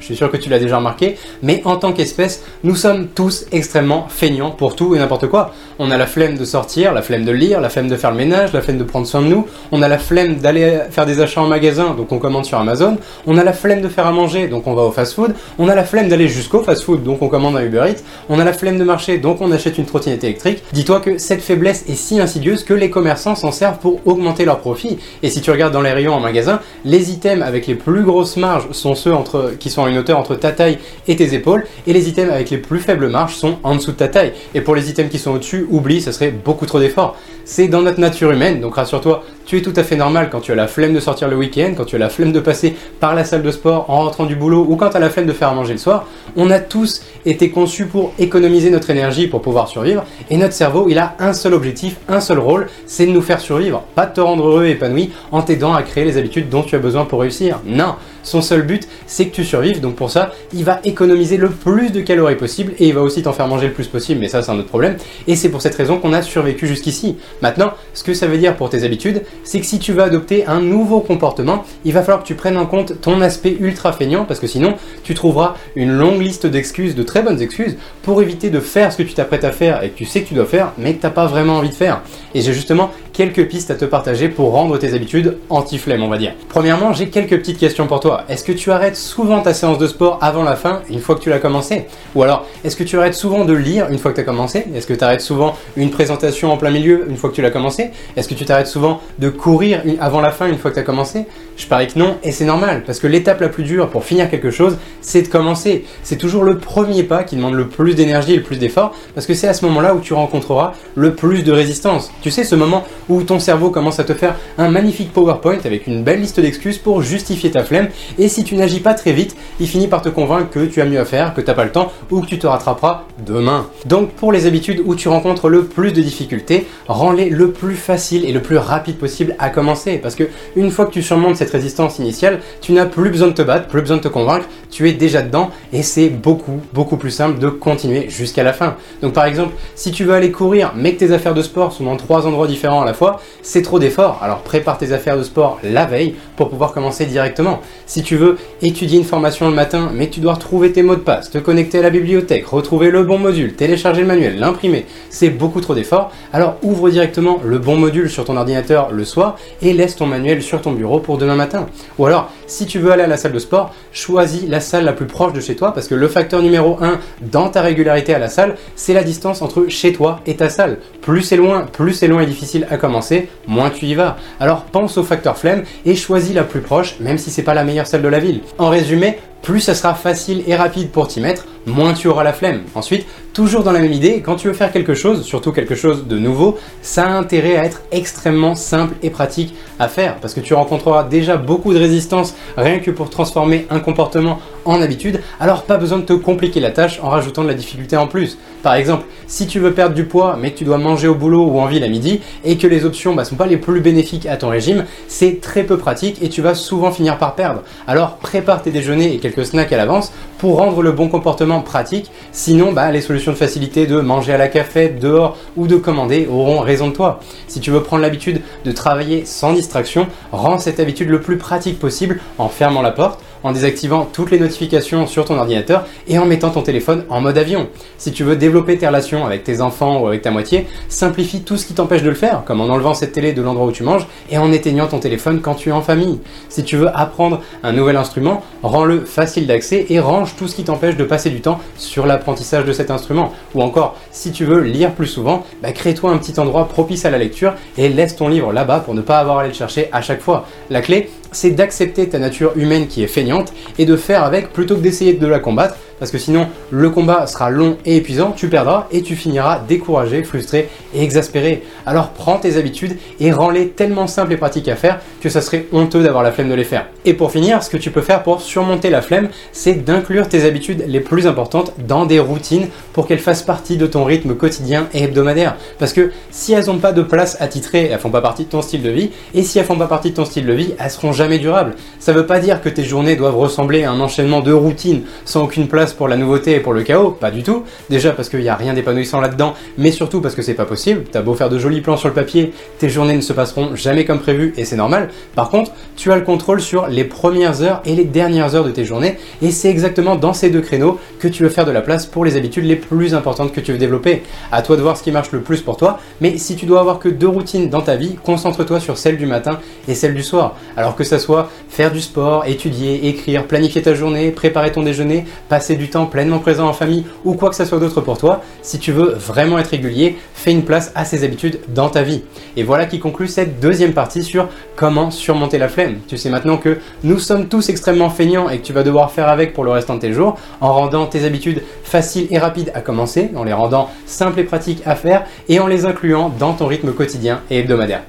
Je suis sûr que tu l'as déjà remarqué, mais en tant qu'espèce, nous sommes tous extrêmement feignants pour tout et n'importe quoi. On a la flemme de sortir, la flemme de lire, la flemme de faire le ménage, la flemme de prendre soin de nous, on a la flemme d'aller faire des achats en magasin, donc on commande sur Amazon, on a la flemme de faire à manger, donc on va au fast-food, on a la flemme d'aller jusqu'au fast-food, donc on commande un Uber Eats, on a la flemme de marcher, donc on achète une trottinette électrique. Dis-toi que cette faiblesse est si insidieuse que les commerçants s'en servent pour augmenter leurs profits. Et si tu regardes dans les rayons en magasin, les items avec les plus grosses marges sont ceux entre, qui sont une hauteur entre ta taille et tes épaules, et les items avec les plus faibles marges sont en dessous de ta taille. Et pour les items qui sont au-dessus, oublie, ça serait beaucoup trop d'efforts. C'est dans notre nature humaine, donc rassure-toi, tu es tout à fait normal quand tu as la flemme de sortir le week-end, quand tu as la flemme de passer par la salle de sport en rentrant du boulot, ou quand tu as la flemme de faire à manger le soir. On a tous été conçus pour économiser notre énergie pour pouvoir survivre, et notre cerveau, il a un seul objectif, un seul rôle, c'est de nous faire survivre, pas de te rendre heureux et épanoui en t'aidant à créer les habitudes dont tu as besoin pour réussir. Non, son seul but, c'est que tu survives, donc pour ça, il va économiser le plus de calories possible, et il va aussi t'en faire manger le plus possible, mais ça c'est un autre problème, et c'est pour cette raison qu'on a survécu jusqu'ici. Maintenant, ce que ça veut dire pour tes habitudes, c'est que si tu veux adopter un nouveau comportement, il va falloir que tu prennes en compte ton aspect ultra feignant, parce que sinon, tu trouveras une longue liste d'excuses, de très bonnes excuses, pour éviter de faire ce que tu t'apprêtes à faire et que tu sais que tu dois faire, mais que tu n'as pas vraiment envie de faire. Et j'ai justement quelques pistes à te partager pour rendre tes habitudes anti-flemme, on va dire. Premièrement, j'ai quelques petites questions pour toi. Est-ce que tu arrêtes souvent ta séance de sport avant la fin, une fois que tu l'as commencé Ou alors, est-ce que tu arrêtes souvent de lire une fois que tu as commencé? Est-ce que tu arrêtes souvent une présentation en plein milieu une fois que tu l'as commencé? Est-ce que tu t'arrêtes souvent de courir avant la fin une fois que tu as commencé? Je parie que non, et c'est normal, parce que l'étape la plus dure pour finir quelque chose, c'est de commencer. C'est toujours le premier pas qui demande le plus d'énergie et le plus d'effort, parce que c'est à ce moment-là où tu rencontreras le plus de résistance. Tu sais, ce moment où ton cerveau commence à te faire un magnifique PowerPoint avec une belle liste d'excuses pour justifier ta flemme, et si tu n'agis pas très vite, il finit par te convaincre que tu as mieux à faire, que tu n'as pas le temps, ou que tu te rattraperas demain. Donc pour les habitudes où tu rencontres le plus de difficultés, rends-les le plus facile et le plus rapide possible à commencer. Parce que une fois que tu surmontes cette résistance initiale, tu n'as plus besoin de te battre, plus besoin de te convaincre, tu es déjà dedans et c'est beaucoup, beaucoup plus simple de continuer jusqu'à la fin. Donc par exemple, si tu veux aller courir mais que tes affaires de sport sont dans trois endroits différents à la fois, c'est trop d'efforts. Alors prépare tes affaires de sport la veille pour pouvoir commencer directement. Si tu veux étudier une formation le matin mais tu dois retrouver tes mots de passe, te connecter à la bibliothèque, retrouver le bon module, télécharger le manuel, l'imprimer, c'est beaucoup trop d'efforts, alors ouvre directement le bon module sur ton ordinateur le soir et laisse ton manuel sur ton bureau pour demain matin. Ou alors, si tu veux aller à la salle de sport, choisis la salle la plus proche de chez toi parce que le facteur numéro 1 dans ta régularité à la salle, c'est la distance entre chez toi et ta salle. Plus c'est loin, plus c'est loin et difficile à commencer, moins tu y vas. Alors pense au facteur flemme et choisis la plus proche, même si c'est pas la meilleure salle de la ville. En résumé, plus ça sera facile et rapide pour t'y mettre, moins tu auras la flemme. Ensuite, toujours dans la même idée, quand tu veux faire quelque chose, surtout quelque chose de nouveau, ça a intérêt à être extrêmement simple et pratique à faire parce que tu rencontreras déjà beaucoup de résistance rien que pour transformer un comportement en habitude, alors pas besoin de te compliquer la tâche en rajoutant de la difficulté en plus. Par exemple, si tu veux perdre du poids mais que tu dois manger au boulot ou en ville à midi et que les options ne bah, sont pas les plus bénéfiques à ton régime, c'est très peu pratique et tu vas souvent finir par perdre. Alors prépare tes déjeuners et quelques snacks à l'avance pour rendre le bon comportement pratique, sinon bah, les solutions de facilité de manger à la café dehors ou de commander auront raison de toi. Si tu veux prendre l'habitude de travailler sans distraction, rends cette habitude le plus pratique possible en fermant la porte en désactivant toutes les notifications sur ton ordinateur et en mettant ton téléphone en mode avion. Si tu veux développer tes relations avec tes enfants ou avec ta moitié, simplifie tout ce qui t'empêche de le faire, comme en enlevant cette télé de l'endroit où tu manges et en éteignant ton téléphone quand tu es en famille. Si tu veux apprendre un nouvel instrument, rends-le facile d'accès et range tout ce qui t'empêche de passer du temps sur l'apprentissage de cet instrument. Ou encore, si tu veux lire plus souvent, bah, crée-toi un petit endroit propice à la lecture et laisse ton livre là-bas pour ne pas avoir à aller le chercher à chaque fois. La clé, c'est d'accepter ta nature humaine qui est feignante et de faire avec plutôt que d'essayer de la combattre parce que sinon le combat sera long et épuisant, tu perdras et tu finiras découragé, frustré et exaspéré. Alors prends tes habitudes et rends-les tellement simples et pratiques à faire que ça serait honteux d'avoir la flemme de les faire. Et pour finir, ce que tu peux faire pour surmonter la flemme, c'est d'inclure tes habitudes les plus importantes dans des routines pour qu'elles fassent partie de ton rythme quotidien et hebdomadaire. Parce que si elles n'ont pas de place à titrer, elles font pas partie de ton style de vie, et si elles font pas partie de ton style de vie, elles seront jamais durables. Ça veut pas dire que tes journées doivent ressembler à un enchaînement de routines sans aucune place pour la nouveauté et pour le chaos, pas du tout. Déjà parce qu'il n'y a rien d'épanouissant là-dedans, mais surtout parce que c'est pas possible. T'as beau faire de jolis plans sur le papier, tes journées ne se passeront jamais comme prévu et c'est normal. Par contre, tu as le contrôle sur les premières heures et les dernières heures de tes journées et c'est exactement dans ces deux créneaux que tu veux faire de la place pour les habitudes les plus importantes que tu veux développer. À toi de voir ce qui marche le plus pour toi, mais si tu dois avoir que deux routines dans ta vie, concentre-toi sur celle du matin et celle du soir. Alors que ça soit faire du sport, étudier, écrire, planifier ta journée, préparer ton déjeuner, passer du temps pleinement présent en famille ou quoi que ce soit d'autre pour toi, si tu veux vraiment être régulier, fais une place à ces habitudes dans ta vie. Et voilà qui conclut cette deuxième partie sur comment surmonter la flemme. Tu sais maintenant que nous sommes tous extrêmement feignants et que tu vas devoir faire avec pour le restant de tes jours en rendant tes habitudes faciles et rapides à commencer, en les rendant simples et pratiques à faire et en les incluant dans ton rythme quotidien et hebdomadaire.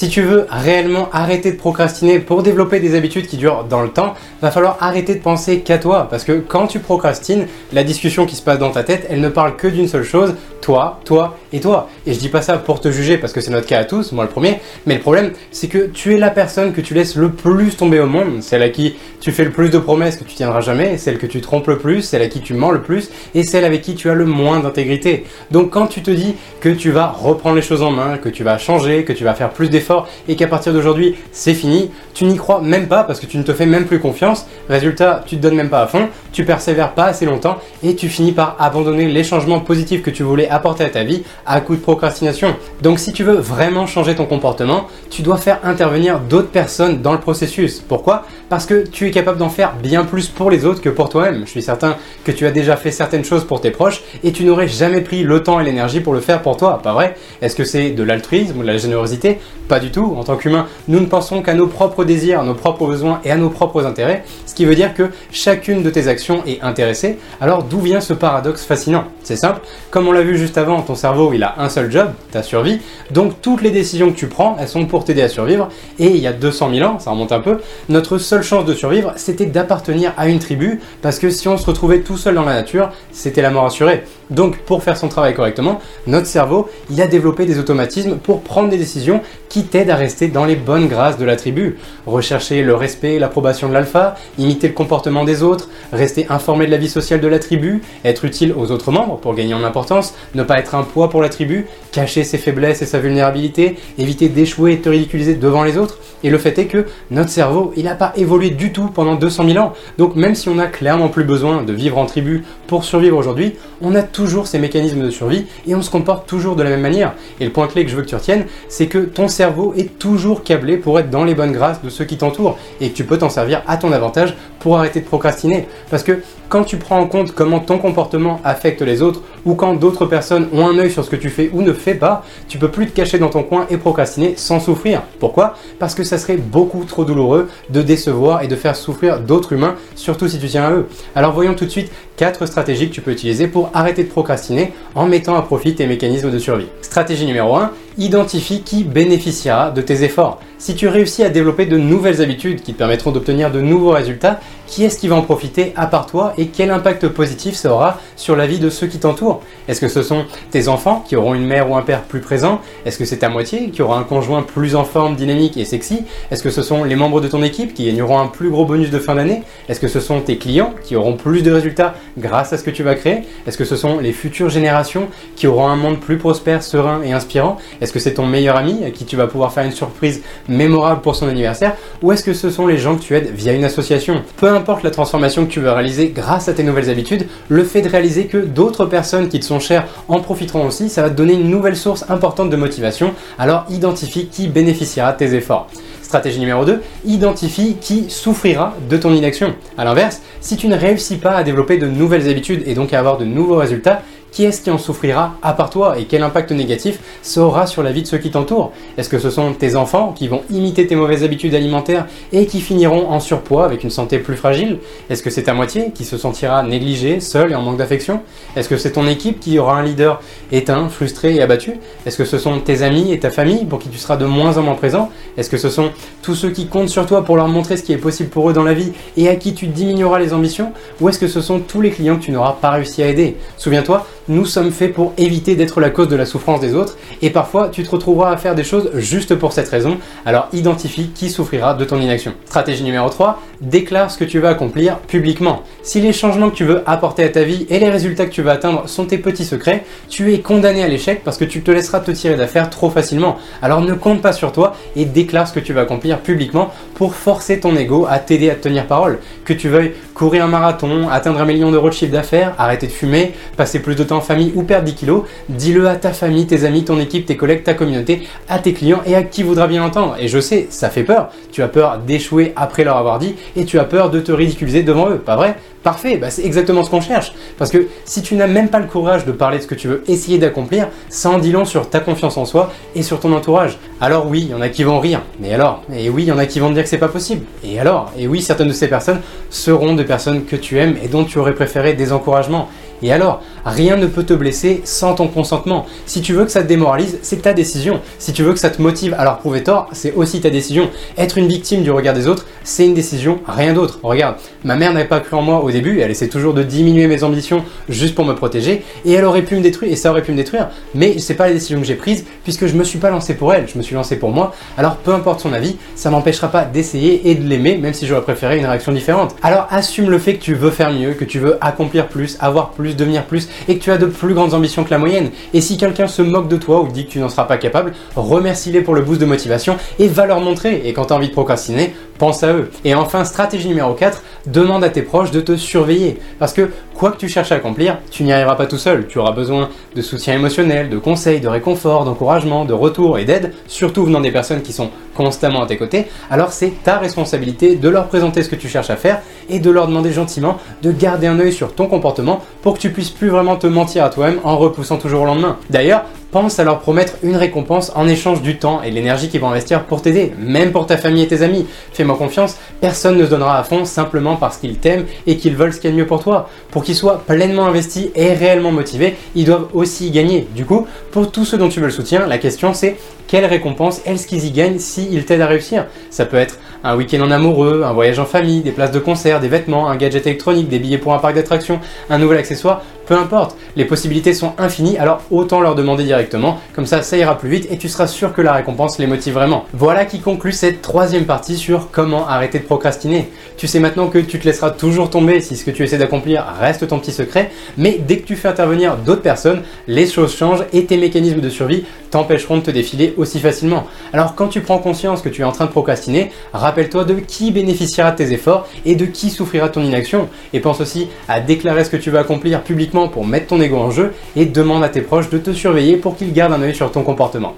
Si tu veux réellement arrêter de procrastiner pour développer des habitudes qui durent dans le temps, va falloir arrêter de penser qu'à toi. Parce que quand tu procrastines, la discussion qui se passe dans ta tête, elle ne parle que d'une seule chose, toi, toi et toi. Et je dis pas ça pour te juger parce que c'est notre cas à tous, moi le premier. Mais le problème, c'est que tu es la personne que tu laisses le plus tomber au monde, celle à qui tu fais le plus de promesses que tu tiendras jamais, celle que tu trompes le plus, celle à qui tu mens le plus et celle avec qui tu as le moins d'intégrité. Donc quand tu te dis que tu vas reprendre les choses en main, que tu vas changer, que tu vas faire plus d'efforts, et qu'à partir d'aujourd'hui c'est fini, tu n'y crois même pas parce que tu ne te fais même plus confiance. Résultat, tu te donnes même pas à fond, tu persévères pas assez longtemps et tu finis par abandonner les changements positifs que tu voulais apporter à ta vie à coup de procrastination. Donc si tu veux vraiment changer ton comportement, tu dois faire intervenir d'autres personnes dans le processus. Pourquoi? Parce que tu es capable d'en faire bien plus pour les autres que pour toi-même. Je suis certain que tu as déjà fait certaines choses pour tes proches et tu n'aurais jamais pris le temps et l'énergie pour le faire pour toi, pas vrai? Est-ce que c'est de l'altruisme ou de la générosité? Pas du tout. En tant qu'humain, nous ne pensons qu'à nos propres désirs, à nos propres besoins et à nos propres intérêts, ce qui veut dire que chacune de tes actions est intéressée. Alors d'où vient ce paradoxe fascinant? C'est simple, comme on l'a vu juste avant, ton cerveau il a un seul job, ta survie, donc toutes les décisions que tu prends, elles sont pour t'aider à survivre, et il y a 200 000 ans, ça remonte un peu, notre seule chance de survivre, c'était d'appartenir à une tribu, parce que si on se retrouvait tout seul dans la nature, c'était la mort assurée. Donc pour faire son travail correctement, notre cerveau, il a développé des automatismes pour prendre des décisions qui t'aident à rester dans les bonnes grâces de la tribu. Rechercher le respect et l'approbation de l'alpha, imiter le comportement des autres, rester informé de la vie sociale de la tribu, être utile aux autres membres pour gagner en importance, ne pas être un poids pour la tribu, cacher ses faiblesses et sa vulnérabilité, éviter d'échouer et de te ridiculiser devant les autres. Et le fait est que notre cerveau, il n'a pas évolué du tout pendant 200 000 ans. Donc même si on n'a clairement plus besoin de vivre en tribu pour survivre aujourd'hui, on a toujours ces mécanismes de survie et on se comporte toujours de la même manière. Et le point clé que je veux que tu retiennes, c'est que ton cerveau est toujours câblé pour être dans les bonnes grâces de ceux qui t'entourent et que tu peux t'en servir à ton avantage pour arrêter de procrastiner. Parce que quand tu prends en compte comment ton comportement affecte les autres ou quand d'autres personnes ont un œil sur ce que tu fais ou ne fais pas, tu peux plus te cacher dans ton coin et procrastiner sans souffrir. Pourquoi? Parce que ça serait beaucoup trop douloureux de décevoir et de faire souffrir d'autres humains, surtout si tu tiens à eux. Alors voyons tout de suite quatre stratégies que tu peux utiliser pour arrêter de procrastiner en mettant à profit tes mécanismes de survie. Stratégie numéro 1, identifie qui bénéficiera de tes efforts. Si tu réussis à développer de nouvelles habitudes qui te permettront d'obtenir de nouveaux résultats, qui est-ce qui va en profiter à part toi et quel impact positif ça aura sur la vie de ceux qui t'entourent? Est-ce que ce sont tes enfants qui auront une mère ou un père plus présent? Est-ce que c'est ta moitié qui aura un conjoint plus en forme, dynamique et sexy? Est-ce que ce sont les membres de ton équipe qui gagneront un plus gros bonus de fin d'année? Est-ce que ce sont tes clients qui auront plus de résultats grâce à ce que tu vas créer? Est-ce que ce sont les futures générations qui auront un monde plus prospère, serein et inspirant? Est-ce que c'est ton meilleur ami à qui tu vas pouvoir faire une surprise mémorable pour son anniversaire Ou est-ce que ce sont les gens que tu aides via une association? Peu importe la transformation que tu veux réaliser grâce à tes nouvelles habitudes, le fait de réaliser que d'autres personnes qui te sont chères en profiteront aussi, ça va te donner une nouvelle source importante de motivation. Alors identifie qui bénéficiera de tes efforts. Stratégie numéro 2, identifie qui souffrira de ton inaction. A l'inverse, si tu ne réussis pas à développer de nouvelles habitudes et donc à avoir de nouveaux résultats, qui est-ce qui en souffrira à part toi et quel impact négatif ça aura sur la vie de ceux qui t'entourent Est-ce que ce sont tes enfants qui vont imiter tes mauvaises habitudes alimentaires et qui finiront en surpoids avec une santé plus fragile Est-ce que c'est ta moitié qui se sentira négligée, seule et en manque d'affection Est-ce que c'est ton équipe qui aura un leader éteint, frustré et abattu Est-ce que ce sont tes amis et ta famille pour qui tu seras de moins en moins présent Est-ce que ce sont tous ceux qui comptent sur toi pour leur montrer ce qui est possible pour eux dans la vie et à qui tu diminueras les ambitions Ou est-ce que ce sont tous les clients que tu n'auras pas réussi à aider Souviens-toi, nous sommes faits pour éviter d'être la cause de la souffrance des autres et parfois tu te retrouveras à faire des choses juste pour cette raison. Alors identifie qui souffrira de ton inaction. Stratégie numéro 3, déclare ce que tu veux accomplir publiquement. Si les changements que tu veux apporter à ta vie et les résultats que tu veux atteindre sont tes petits secrets, tu es condamné à l'échec parce que tu te laisseras te tirer d'affaire trop facilement. Alors ne compte pas sur toi et déclare ce que tu veux accomplir publiquement pour forcer ton ego à t'aider à tenir parole. Que tu veuilles courir un marathon, atteindre un million d'euros de chiffre d'affaires, arrêter de fumer, passer plus de temps en famille ou perdre 10 kilos, dis-le à ta famille, tes amis, ton équipe, tes collègues, ta communauté, à tes clients et à qui voudra bien entendre. Et je sais, ça fait peur. Tu as peur d'échouer après leur avoir dit et tu as peur de te ridiculiser devant eux, pas vrai? Parfait, bah c'est exactement ce qu'on cherche. Parce que si tu n'as même pas le courage de parler de ce que tu veux essayer d'accomplir, ça en dit long sur ta confiance en soi et sur ton entourage. Alors oui, il y en a qui vont rire, mais alors? Et oui, il y en a qui vont dire que c'est pas possible. Et alors? Et oui, certaines de ces personnes seront des personnes que tu aimes et dont tu aurais préféré des encouragements. Et alors, rien ne peut te blesser sans ton consentement. Si tu veux que ça te démoralise, c'est ta décision. Si tu veux que ça te motive à leur prouver tort, c'est aussi ta décision. Être une victime du regard des autres, c'est une décision, rien d'autre. Regarde, ma mère n'avait pas cru en moi au début, elle essaie toujours de diminuer mes ambitions juste pour me protéger, et elle aurait pu me détruire, et ça aurait pu me détruire, mais c'est pas la décision que j'ai prise, puisque je me suis pas lancé pour elle, je me suis lancé pour moi, alors peu importe son avis, ça m'empêchera pas d'essayer et de l'aimer, même si j'aurais préféré une réaction différente. Alors assume le fait que tu veux faire mieux, que tu veux accomplir plus, avoir plus, devenir plus, et que tu as de plus grandes ambitions que la moyenne. Et si quelqu'un se moque de toi ou dit que tu n'en seras pas capable, remercie-les pour le boost de motivation et va leur montrer. Et quand tu as envie de procrastiner, pense à eux. Et enfin, stratégie numéro 4, demande à tes proches de te surveiller. Parce que quoi que tu cherches à accomplir, tu n'y arriveras pas tout seul. Tu auras besoin de soutien émotionnel, de conseils, de réconfort, d'encouragement, de retour et d'aide, surtout venant des personnes qui sont constamment à tes côtés. Alors c'est ta responsabilité de leur présenter ce que tu cherches à faire et de leur demander gentiment de garder un œil sur ton comportement pour que tu puisses plus vraiment te mentir à toi-même en repoussant toujours au lendemain. D'ailleurs, pense à leur promettre une récompense en échange du temps et l'énergie qu'ils vont investir pour t'aider, même pour ta famille et tes amis. Fais-moi confiance, personne ne se donnera à fond simplement parce qu'ils t'aiment et qu'ils veulent ce qu'il y a de mieux pour toi. Pour qu'ils soient pleinement investis et réellement motivés, ils doivent aussi gagner. Du coup, pour tous ceux dont tu veux le soutien, la question c'est quelle récompense est-ce qu'ils y gagnent s'ils t'aident à réussir? Ça peut être un week-end en amoureux, un voyage en famille, des places de concert, des vêtements, un gadget électronique, des billets pour un parc d'attractions, un nouvel accessoire, peu importe. Les possibilités sont infinies, alors autant leur demander directement, comme ça ça ira plus vite et tu seras sûr que la récompense les motive vraiment. Voilà qui conclut cette troisième partie sur comment arrêter de procrastiner. Tu sais maintenant que tu te laisseras toujours tomber si ce que tu essaies d'accomplir reste ton petit secret, mais dès que tu fais intervenir d'autres personnes, les choses changent et tes mécanismes de survie t'empêcheront de te défiler aussi facilement. Alors quand tu prends conscience que tu es en train de procrastiner, rappelle-toi de qui bénéficiera de tes efforts et de qui souffrira de ton inaction. Et pense aussi à déclarer ce que tu veux accomplir publiquement pour mettre ton ego en jeu et demande à tes proches de te surveiller pour qu'ils gardent un œil sur ton comportement.